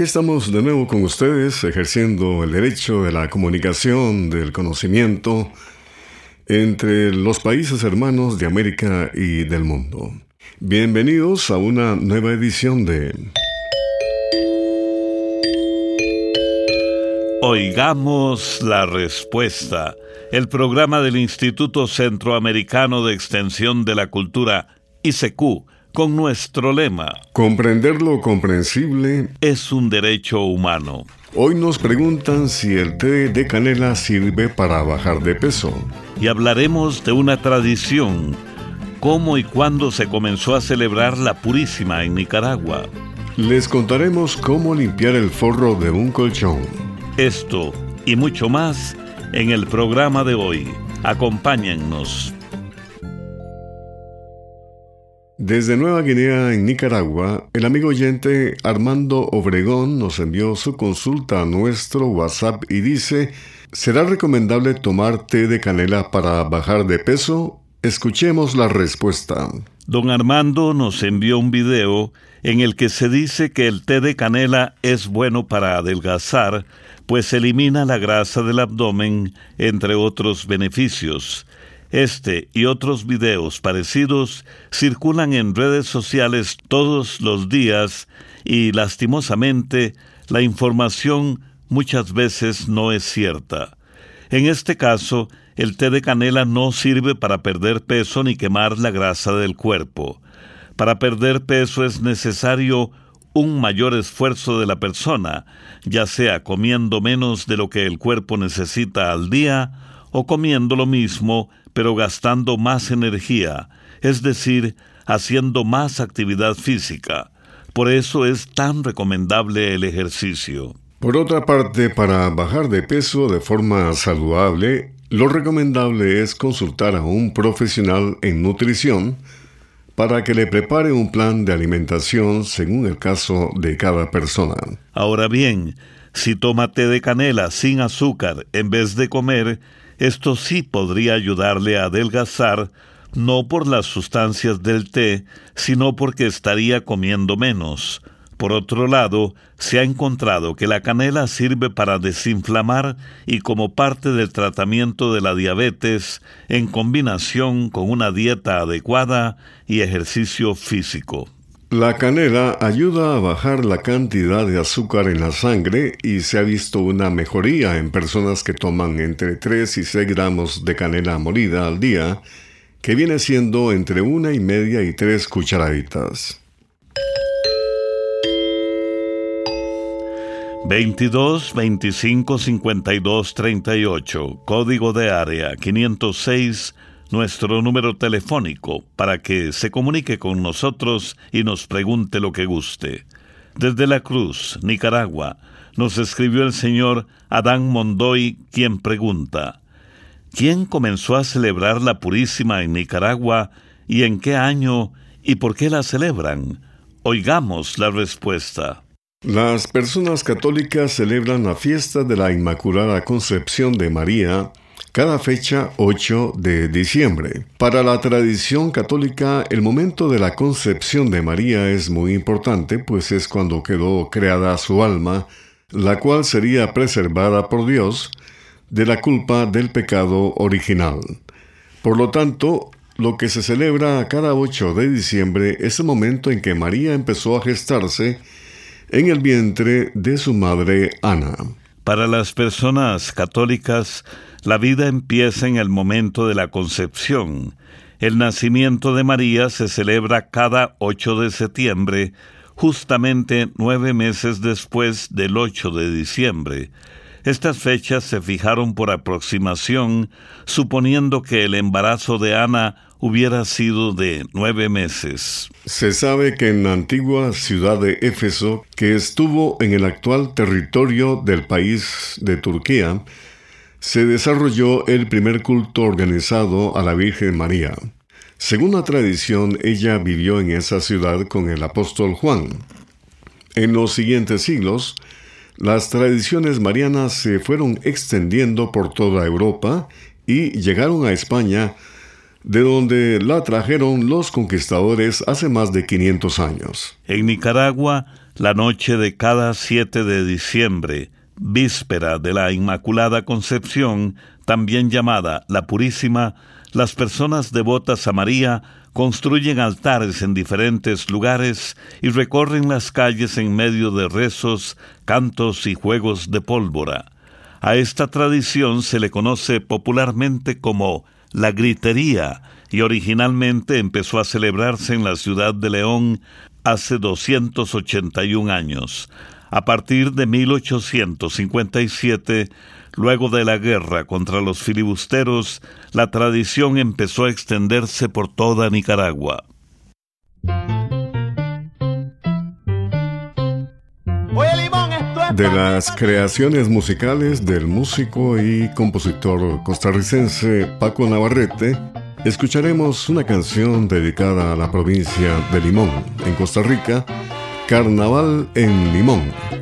Aquí estamos de nuevo con ustedes ejerciendo el derecho de la comunicación, del conocimiento entre los países hermanos de América y del mundo. Bienvenidos a una nueva edición de... Oigamos la respuesta, el programa del Instituto Centroamericano de Extensión de la Cultura, ICQ, con nuestro lema. Comprender lo comprensible es un derecho humano. Hoy nos preguntan si el té de canela sirve para bajar de peso. Y hablaremos de una tradición, cómo y cuándo se comenzó a celebrar la Purísima en Nicaragua. Les contaremos cómo limpiar el forro de un colchón. Esto y mucho más en el programa de hoy. Acompáñennos. Desde Nueva Guinea, en Nicaragua, el amigo oyente Armando Obregón nos envió su consulta a nuestro WhatsApp y dice, ¿será recomendable tomar té de canela para bajar de peso? Escuchemos la respuesta. Don Armando nos envió un video en el que se dice que el té de canela es bueno para adelgazar, pues elimina la grasa del abdomen, entre otros beneficios. Este y otros videos parecidos circulan en redes sociales todos los días y lastimosamente la información muchas veces no es cierta. En este caso, el té de canela no sirve para perder peso ni quemar la grasa del cuerpo. Para perder peso es necesario un mayor esfuerzo de la persona, ya sea comiendo menos de lo que el cuerpo necesita al día o comiendo lo mismo pero gastando más energía, es decir, haciendo más actividad física. Por eso es tan recomendable el ejercicio. Por otra parte, para bajar de peso de forma saludable, lo recomendable es consultar a un profesional en nutrición para que le prepare un plan de alimentación según el caso de cada persona. Ahora bien, si toma té de canela sin azúcar en vez de comer, esto sí podría ayudarle a adelgazar, no por las sustancias del té, sino porque estaría comiendo menos. Por otro lado, se ha encontrado que la canela sirve para desinflamar y como parte del tratamiento de la diabetes en combinación con una dieta adecuada y ejercicio físico. La canela ayuda a bajar la cantidad de azúcar en la sangre y se ha visto una mejoría en personas que toman entre 3 y 6 gramos de canela molida al día, que viene siendo entre una y media y tres cucharaditas. 22 25 52 38, código de área 506, nuestro número telefónico para que se comunique con nosotros y nos pregunte lo que guste. Desde La Cruz, Nicaragua, nos escribió el señor Adán Mondoy, quien pregunta, ¿quién comenzó a celebrar la Purísima en Nicaragua y en qué año y por qué la celebran? Oigamos la respuesta. Las personas católicas celebran la fiesta de la Inmaculada Concepción de María cada fecha 8 de diciembre. Para la tradición católica, el momento de la concepción de María es muy importante, pues es cuando quedó creada su alma, la cual sería preservada por Dios de la culpa del pecado original. Por lo tanto, lo que se celebra cada 8 de diciembre es el momento en que María empezó a gestarse en el vientre de su madre Ana. Para las personas católicas, la vida empieza en el momento de la concepción. El nacimiento de María se celebra cada 8 de septiembre, justamente nueve meses después del 8 de diciembre. Estas fechas se fijaron por aproximación, suponiendo que el embarazo de Ana hubiera sido de nueve meses. Se sabe que en la antigua ciudad de Éfeso, que estuvo en el actual territorio del país de Turquía, se desarrolló el primer culto organizado a la Virgen María. Según la tradición, ella vivió en esa ciudad con el apóstol Juan. En los siguientes siglos, las tradiciones marianas se fueron extendiendo por toda Europa y llegaron a España de donde la trajeron los conquistadores hace más de 500 años. En Nicaragua, la noche de cada 7 de diciembre, víspera de la Inmaculada Concepción, también llamada la Purísima, las personas devotas a María construyen altares en diferentes lugares y recorren las calles en medio de rezos, cantos y juegos de pólvora. A esta tradición se le conoce popularmente como la gritería y originalmente empezó a celebrarse en la ciudad de León hace 281 años. A partir de 1857, luego de la guerra contra los filibusteros, la tradición empezó a extenderse por toda Nicaragua. De las creaciones musicales del músico y compositor costarricense Paco Navarrete, escucharemos una canción dedicada a la provincia de Limón, en Costa Rica, Carnaval en Limón.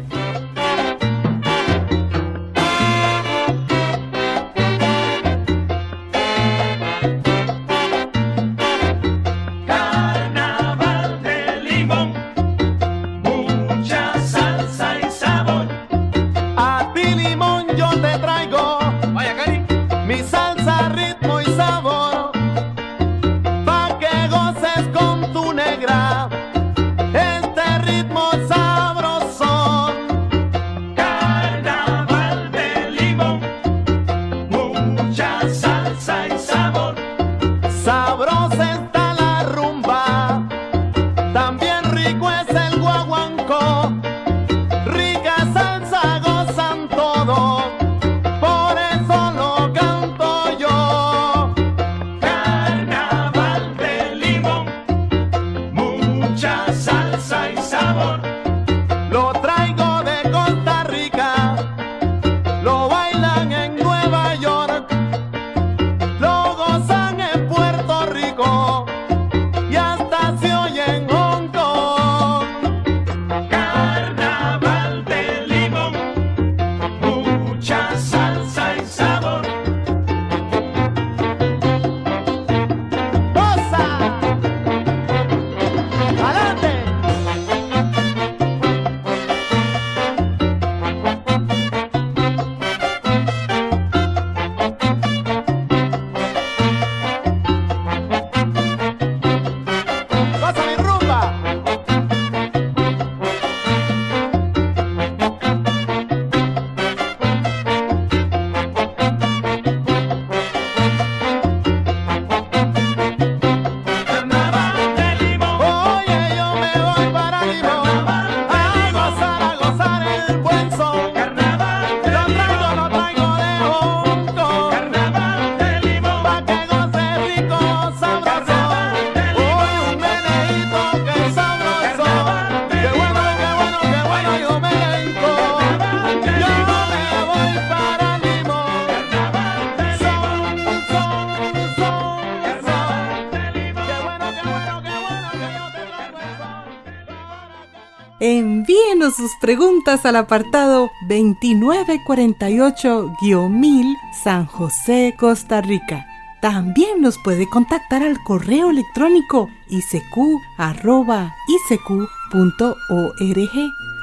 Envíenos sus preguntas al apartado 2948-1000 San José, Costa Rica. También nos puede contactar al correo electrónico isq.org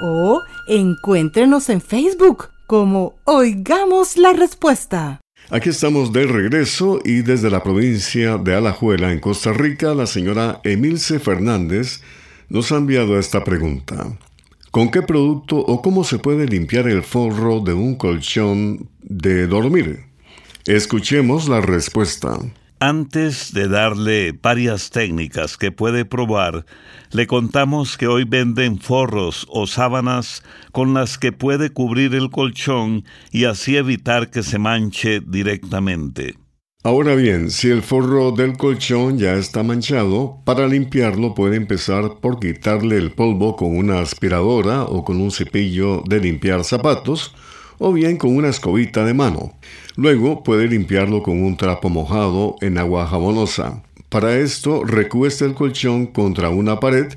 o encuéntrenos en Facebook como Oigamos la Respuesta. Aquí estamos de regreso y desde la provincia de Alajuela, en Costa Rica, la señora Emilce Fernández nos ha enviado esta pregunta. ¿Con qué producto o cómo se puede limpiar el forro de un colchón de dormir? Escuchemos la respuesta. Antes de darle varias técnicas que puede probar, le contamos que hoy venden forros o sábanas con las que puede cubrir el colchón y así evitar que se manche directamente. Ahora bien, si el forro del colchón ya está manchado, para limpiarlo puede empezar por quitarle el polvo con una aspiradora o con un cepillo de limpiar zapatos, o bien con una escobita de mano. Luego puede limpiarlo con un trapo mojado en agua jabonosa. Para esto, recueste el colchón contra una pared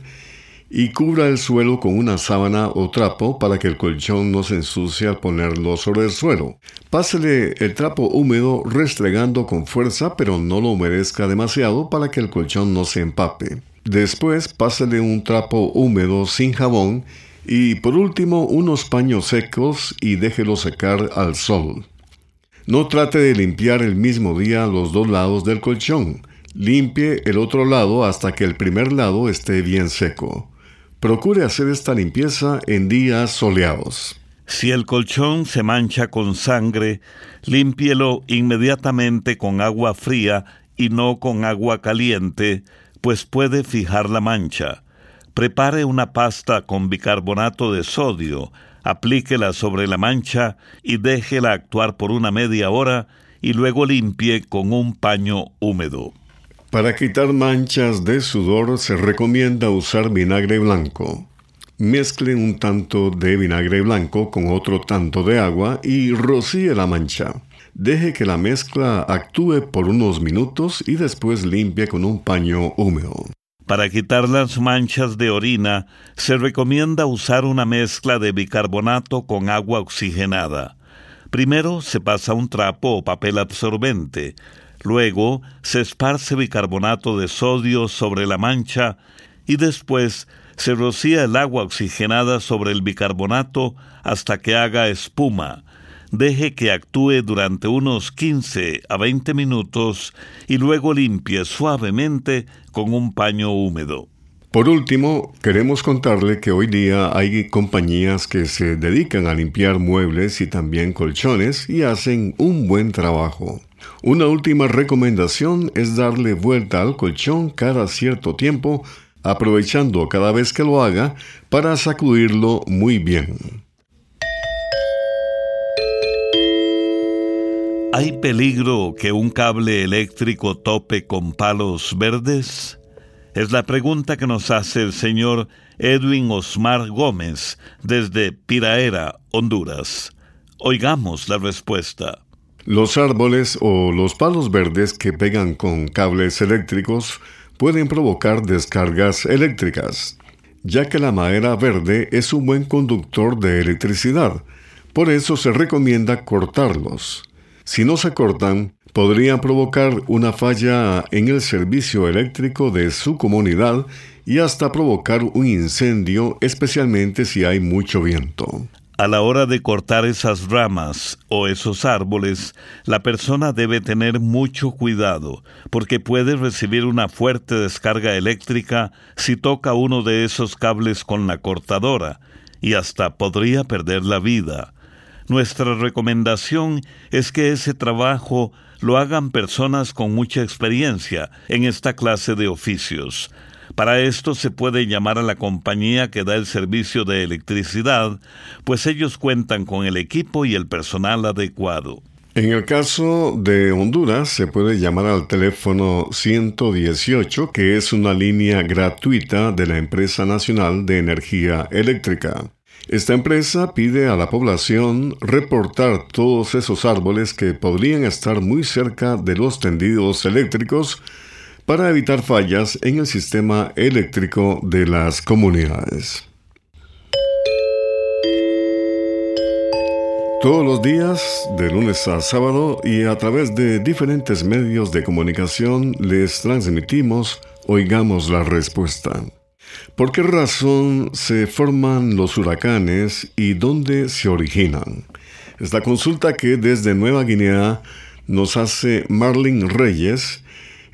y cubra el suelo con una sábana o trapo para que el colchón no se ensucie al ponerlo sobre el suelo. Pásele el trapo húmedo restregando con fuerza pero no lo humedezca demasiado para que el colchón no se empape. Después pásele un trapo húmedo sin jabón y por último unos paños secos y déjelo secar al sol. No trate de limpiar el mismo día los dos lados del colchón. Limpie el otro lado hasta que el primer lado esté bien seco. Procure hacer esta limpieza en días soleados. Si el colchón se mancha con sangre, límpielo inmediatamente con agua fría y no con agua caliente, pues puede fijar la mancha. Prepare una pasta con bicarbonato de sodio, aplíquela sobre la mancha y déjela actuar por una media hora y luego limpie con un paño húmedo. Para quitar manchas de sudor se recomienda usar vinagre blanco. Mezcle un tanto de vinagre blanco con otro tanto de agua y rocíe la mancha. Deje que la mezcla actúe por unos minutos y después limpie con un paño húmedo. Para quitar las manchas de orina, se recomienda usar una mezcla de bicarbonato con agua oxigenada. Primero se pasa un trapo o papel absorbente, Luego se esparce bicarbonato de sodio sobre la mancha y después se rocía el agua oxigenada sobre el bicarbonato hasta que haga espuma. Deje que actúe durante unos 15 a 20 minutos y luego limpie suavemente con un paño húmedo. Por último, queremos contarle que hoy día hay compañías que se dedican a limpiar muebles y también colchones y hacen un buen trabajo. Una última recomendación es darle vuelta al colchón cada cierto tiempo, aprovechando cada vez que lo haga para sacudirlo muy bien. ¿Hay peligro que un cable eléctrico tope con palos verdes? Es la pregunta que nos hace el señor Edwin Osmar Gómez desde Piraera, Honduras. Oigamos la respuesta. Los árboles o los palos verdes que pegan con cables eléctricos pueden provocar descargas eléctricas, ya que la madera verde es un buen conductor de electricidad. Por eso se recomienda cortarlos. Si no se cortan, podrían provocar una falla en el servicio eléctrico de su comunidad y hasta provocar un incendio, especialmente si hay mucho viento. A la hora de cortar esas ramas o esos árboles, la persona debe tener mucho cuidado, porque puede recibir una fuerte descarga eléctrica si toca uno de esos cables con la cortadora, y hasta podría perder la vida. Nuestra recomendación es que ese trabajo lo hagan personas con mucha experiencia en esta clase de oficios. Para esto se puede llamar a la compañía que da el servicio de electricidad, pues ellos cuentan con el equipo y el personal adecuado. En el caso de Honduras se puede llamar al teléfono 118, que es una línea gratuita de la Empresa Nacional de Energía Eléctrica. Esta empresa pide a la población reportar todos esos árboles que podrían estar muy cerca de los tendidos eléctricos para evitar fallas en el sistema eléctrico de las comunidades. Todos los días, de lunes a sábado y a través de diferentes medios de comunicación, les transmitimos Oigamos la Respuesta. ¿Por qué razón se forman los huracanes y dónde se originan? Esta consulta que desde Nueva Guinea nos hace Marlene Reyes,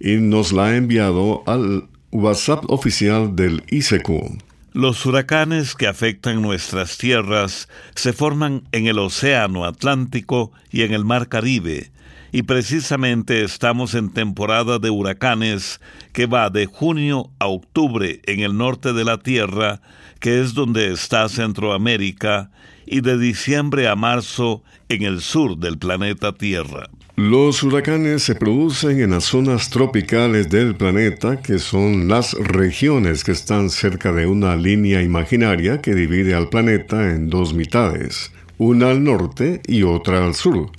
y nos la ha enviado al WhatsApp oficial del ICQ. Los huracanes que afectan nuestras tierras se forman en el Océano Atlántico y en el Mar Caribe, y precisamente estamos en temporada de huracanes que va de junio a octubre en el norte de la Tierra, que es donde está Centroamérica, y de diciembre a marzo en el sur del planeta Tierra. Los huracanes se producen en las zonas tropicales del planeta, que son las regiones que están cerca de una línea imaginaria que divide al planeta en dos mitades, una al norte y otra al sur,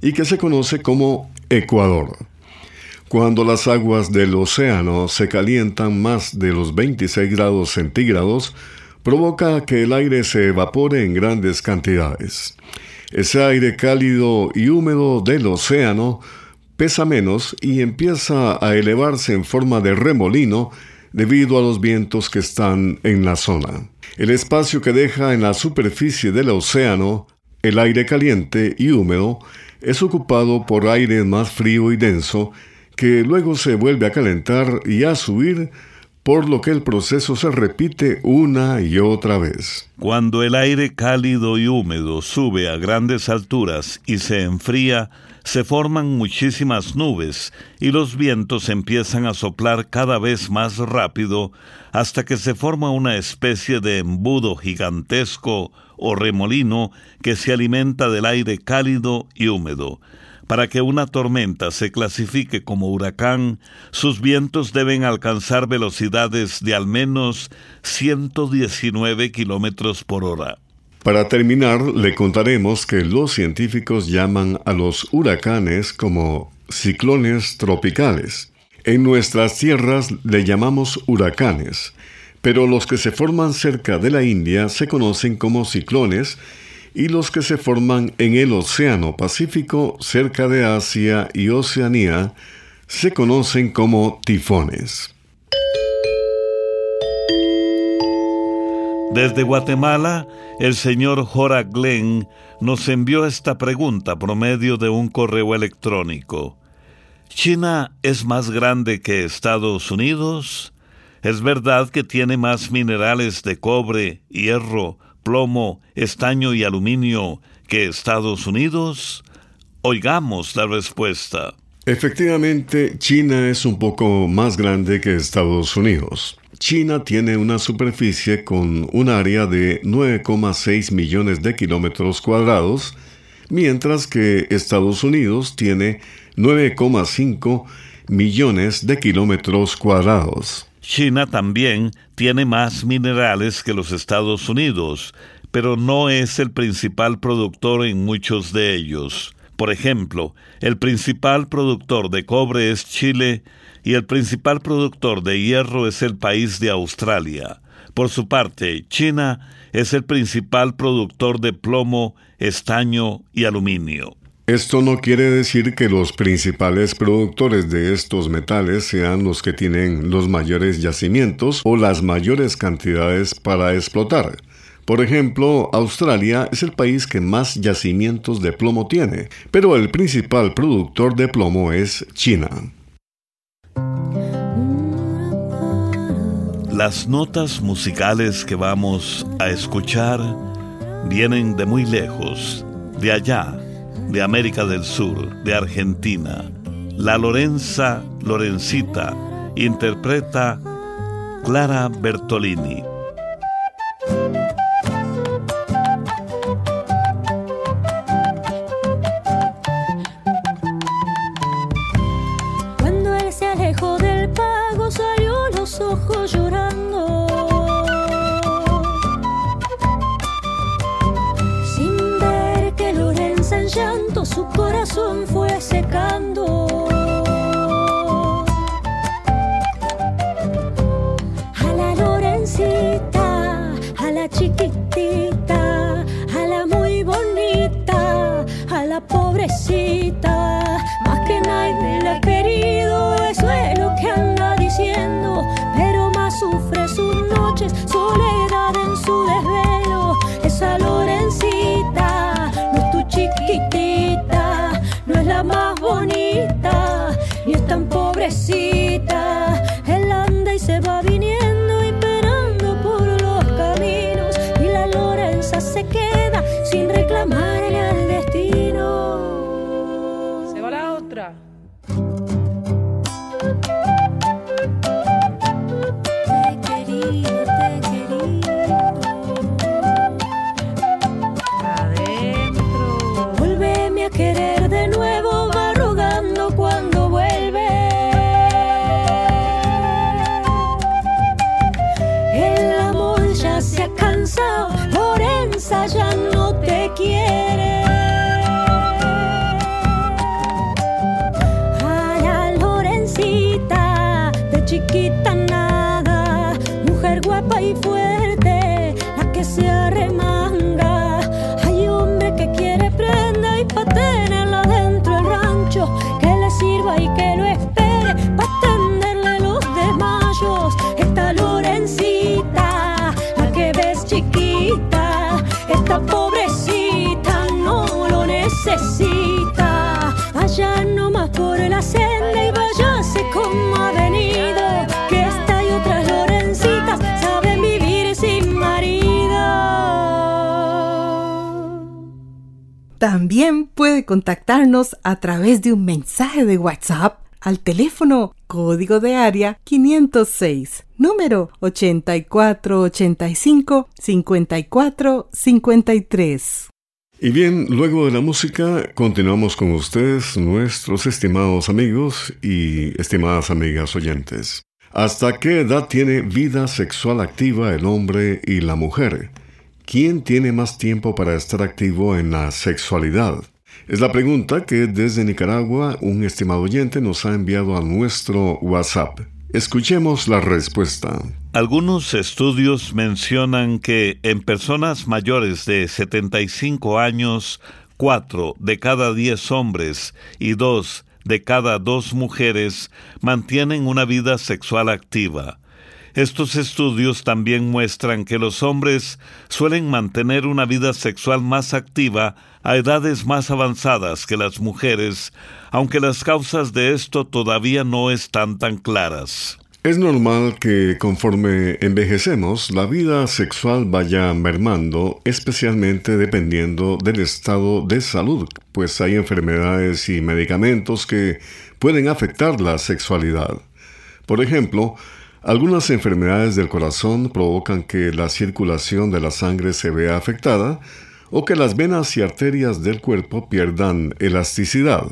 y que se conoce como Ecuador. Cuando las aguas del océano se calientan más de los 26 grados centígrados, provoca que el aire se evapore en grandes cantidades. Ese aire cálido y húmedo del océano pesa menos y empieza a elevarse en forma de remolino debido a los vientos que están en la zona. El espacio que deja en la superficie del océano el aire caliente y húmedo es ocupado por aire más frío y denso que luego se vuelve a calentar y a subir por lo que el proceso se repite una y otra vez. Cuando el aire cálido y húmedo sube a grandes alturas y se enfría, se forman muchísimas nubes y los vientos empiezan a soplar cada vez más rápido hasta que se forma una especie de embudo gigantesco o remolino que se alimenta del aire cálido y húmedo. Para que una tormenta se clasifique como huracán, sus vientos deben alcanzar velocidades de al menos 119 kilómetros por hora. Para terminar, le contaremos que los científicos llaman a los huracanes como ciclones tropicales. En nuestras tierras le llamamos huracanes, pero los que se forman cerca de la India se conocen como ciclones y los que se forman en el Océano Pacífico cerca de Asia y Oceanía se conocen como tifones. Desde Guatemala, el señor Jora Glenn nos envió esta pregunta por medio de un correo electrónico. ¿China es más grande que Estados Unidos? ¿Es verdad que tiene más minerales de cobre, hierro, plomo, estaño y aluminio que Estados Unidos? Oigamos la respuesta. Efectivamente, China es un poco más grande que Estados Unidos. China tiene una superficie con un área de 9,6 millones de kilómetros cuadrados, mientras que Estados Unidos tiene 9,5 millones de kilómetros cuadrados. China también tiene más minerales que los Estados Unidos, pero no es el principal productor en muchos de ellos. Por ejemplo, el principal productor de cobre es Chile y el principal productor de hierro es el país de Australia. Por su parte, China es el principal productor de plomo, estaño y aluminio. Esto no quiere decir que los principales productores de estos metales sean los que tienen los mayores yacimientos o las mayores cantidades para explotar. Por ejemplo, Australia es el país que más yacimientos de plomo tiene, pero el principal productor de plomo es China. Las notas musicales que vamos a escuchar vienen de muy lejos, de allá, de América del Sur, de Argentina. La Lorenza Lorencita interpreta Clara Bertolini. Cuando él se alejó del pago salió los ojos llorando. su corazón fue secando. A la Lorencita, a la chiquitita, a la muy bonita, a la pobrecita. Bye. La senda y váyase como ha venido. Que esta y otras Lorencitas saben vivir sin marido. También puede contactarnos a través de un mensaje de WhatsApp al teléfono código de área 506, número 8485-5453. Y bien, luego de la música, continuamos con ustedes, nuestros estimados amigos y estimadas amigas oyentes. ¿Hasta qué edad tiene vida sexual activa el hombre y la mujer? ¿Quién tiene más tiempo para estar activo en la sexualidad? Es la pregunta que desde Nicaragua un estimado oyente nos ha enviado a nuestro WhatsApp. Escuchemos la respuesta. Algunos estudios mencionan que en personas mayores de 75 años, 4 de cada 10 hombres y 2 de cada 2 mujeres mantienen una vida sexual activa. Estos estudios también muestran que los hombres suelen mantener una vida sexual más activa a edades más avanzadas que las mujeres, aunque las causas de esto todavía no están tan claras. Es normal que conforme envejecemos, la vida sexual vaya mermando, especialmente dependiendo del estado de salud, pues hay enfermedades y medicamentos que pueden afectar la sexualidad. Por ejemplo, algunas enfermedades del corazón provocan que la circulación de la sangre se vea afectada o que las venas y arterias del cuerpo pierdan elasticidad.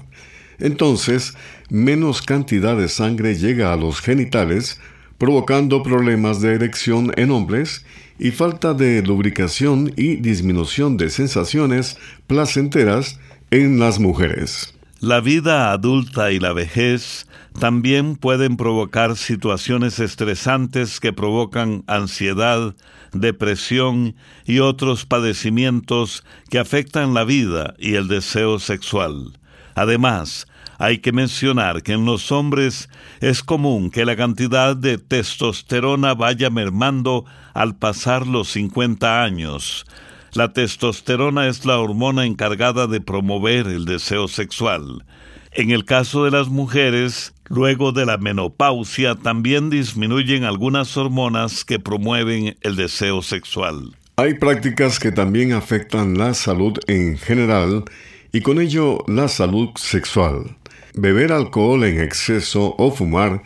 Entonces, menos cantidad de sangre llega a los genitales, provocando problemas de erección en hombres y falta de lubricación y disminución de sensaciones placenteras en las mujeres. La vida adulta y la vejez también pueden provocar situaciones estresantes que provocan ansiedad, depresión y otros padecimientos que afectan la vida y el deseo sexual. Además, hay que mencionar que en los hombres es común que la cantidad de testosterona vaya mermando al pasar los 50 años. La testosterona es la hormona encargada de promover el deseo sexual. En el caso de las mujeres, luego de la menopausia también disminuyen algunas hormonas que promueven el deseo sexual. Hay prácticas que también afectan la salud en general y con ello la salud sexual. Beber alcohol en exceso o fumar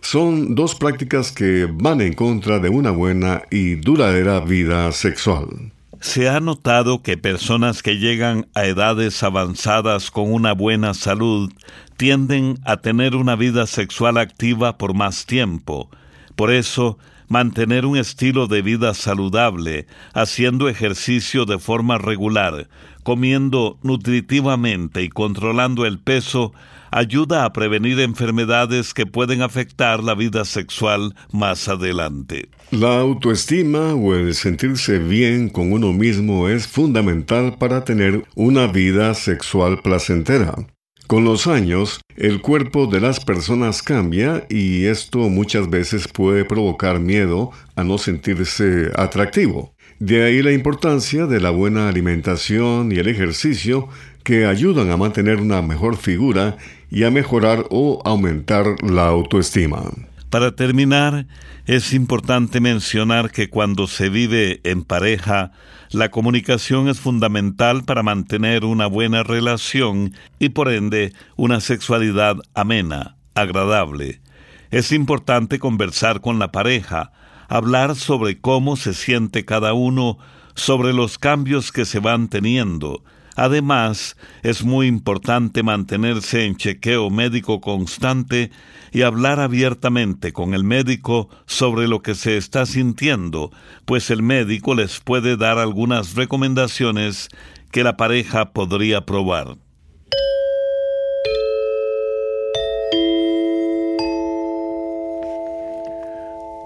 son dos prácticas que van en contra de una buena y duradera vida sexual. Se ha notado que personas que llegan a edades avanzadas con una buena salud tienden a tener una vida sexual activa por más tiempo. Por eso, mantener un estilo de vida saludable, haciendo ejercicio de forma regular, comiendo nutritivamente y controlando el peso, ayuda a prevenir enfermedades que pueden afectar la vida sexual más adelante. La autoestima o el sentirse bien con uno mismo es fundamental para tener una vida sexual placentera. Con los años, el cuerpo de las personas cambia y esto muchas veces puede provocar miedo a no sentirse atractivo. De ahí la importancia de la buena alimentación y el ejercicio que ayudan a mantener una mejor figura y a mejorar o aumentar la autoestima. Para terminar, es importante mencionar que cuando se vive en pareja, la comunicación es fundamental para mantener una buena relación y por ende una sexualidad amena, agradable. Es importante conversar con la pareja, hablar sobre cómo se siente cada uno, sobre los cambios que se van teniendo, Además, es muy importante mantenerse en chequeo médico constante y hablar abiertamente con el médico sobre lo que se está sintiendo, pues el médico les puede dar algunas recomendaciones que la pareja podría probar.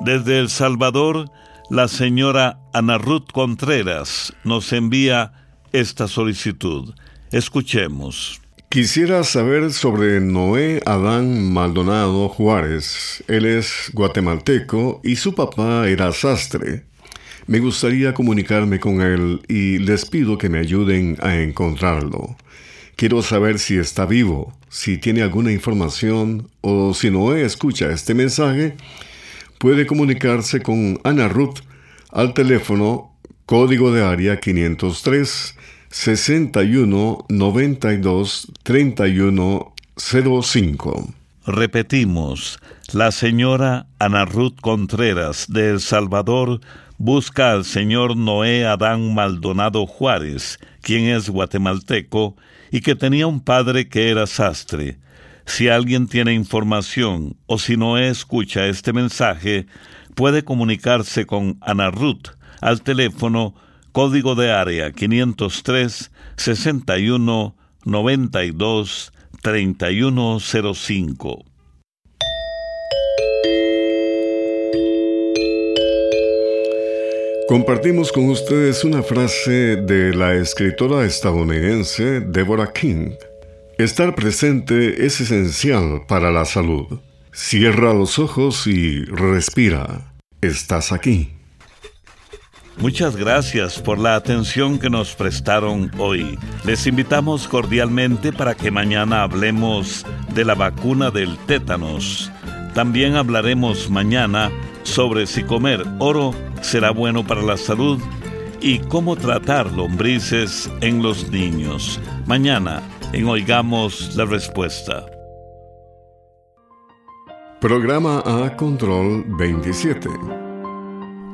Desde El Salvador, La señora Ana Ruth Contreras nos envía esta solicitud. Escuchemos. Quisiera saber sobre Noé Adán Maldonado Juárez. Él es guatemalteco y su papá era sastre. Me gustaría comunicarme con él y les pido que me ayuden a encontrarlo. Quiero saber si está vivo, si tiene alguna información o si Noé escucha este mensaje, puede comunicarse con Ana Ruth al teléfono código de área 503 61 92 31 05. Repetimos, la señora Ana Ruth Contreras de El Salvador busca al señor Noé Adán Maldonado Juárez, quien es guatemalteco y que tenía un padre que era sastre. Si alguien tiene información o si Noé escucha este mensaje, puede comunicarse con Ana Ruth al teléfono código de área 503 61 92 3105. Compartimos con ustedes una frase de la escritora estadounidense Deborah King. Estar presente es esencial para la salud. Cierra los ojos y respira. Estás aquí. Muchas gracias por la atención que nos prestaron hoy. Les invitamos cordialmente para que mañana hablemos de la vacuna del tétanos. También hablaremos mañana sobre si comer oro será bueno para la salud y cómo tratar lombrices en los niños. Mañana en Oigamos la Respuesta. Programa A Control 27.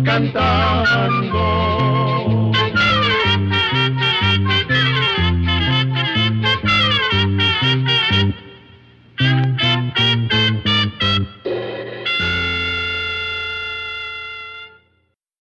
cantando